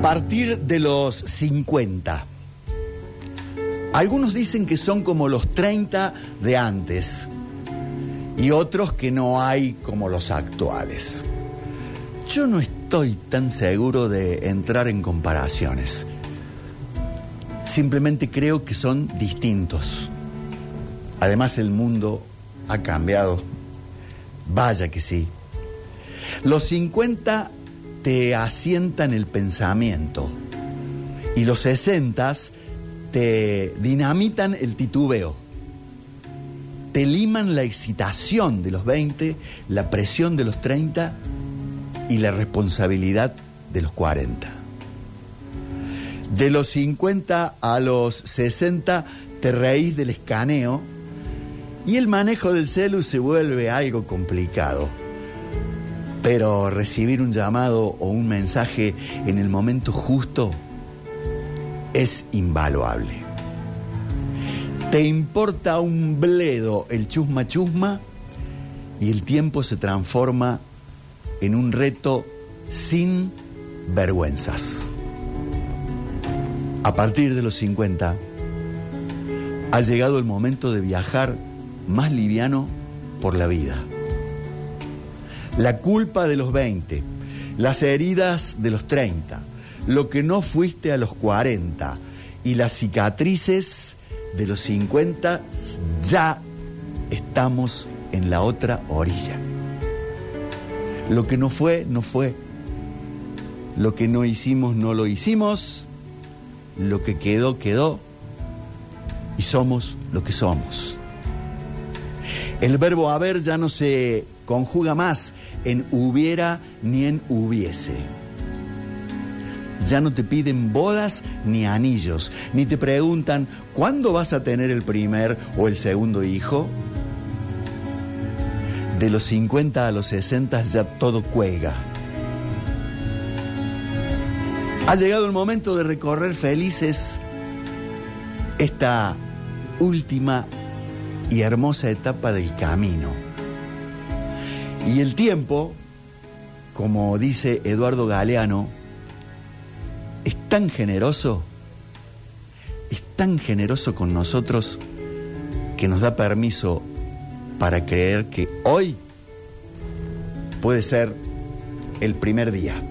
partir de los 50. Algunos dicen que son como los 30 de antes y otros que no hay como los actuales. Yo no estoy tan seguro de entrar en comparaciones. Simplemente creo que son distintos. Además el mundo ha cambiado. Vaya que sí. Los 50 te asientan el pensamiento y los 60 te dinamitan el titubeo. Te liman la excitación de los 20, la presión de los 30 y la responsabilidad de los 40. De los 50 a los 60 te reís del escaneo y el manejo del celu se vuelve algo complicado. Pero recibir un llamado o un mensaje en el momento justo es invaluable. Te importa un bledo el chusma chusma y el tiempo se transforma en un reto sin vergüenzas. A partir de los 50, ha llegado el momento de viajar más liviano por la vida. La culpa de los 20, las heridas de los 30, lo que no fuiste a los 40 y las cicatrices de los 50, ya estamos en la otra orilla. Lo que no fue, no fue. Lo que no hicimos, no lo hicimos. Lo que quedó, quedó. Y somos lo que somos. El verbo haber ya no se conjuga más en hubiera ni en hubiese. Ya no te piden bodas ni anillos, ni te preguntan cuándo vas a tener el primer o el segundo hijo. De los 50 a los 60 ya todo cuelga. Ha llegado el momento de recorrer felices esta última y hermosa etapa del camino. Y el tiempo, como dice Eduardo Galeano, es tan generoso, es tan generoso con nosotros que nos da permiso para creer que hoy puede ser el primer día.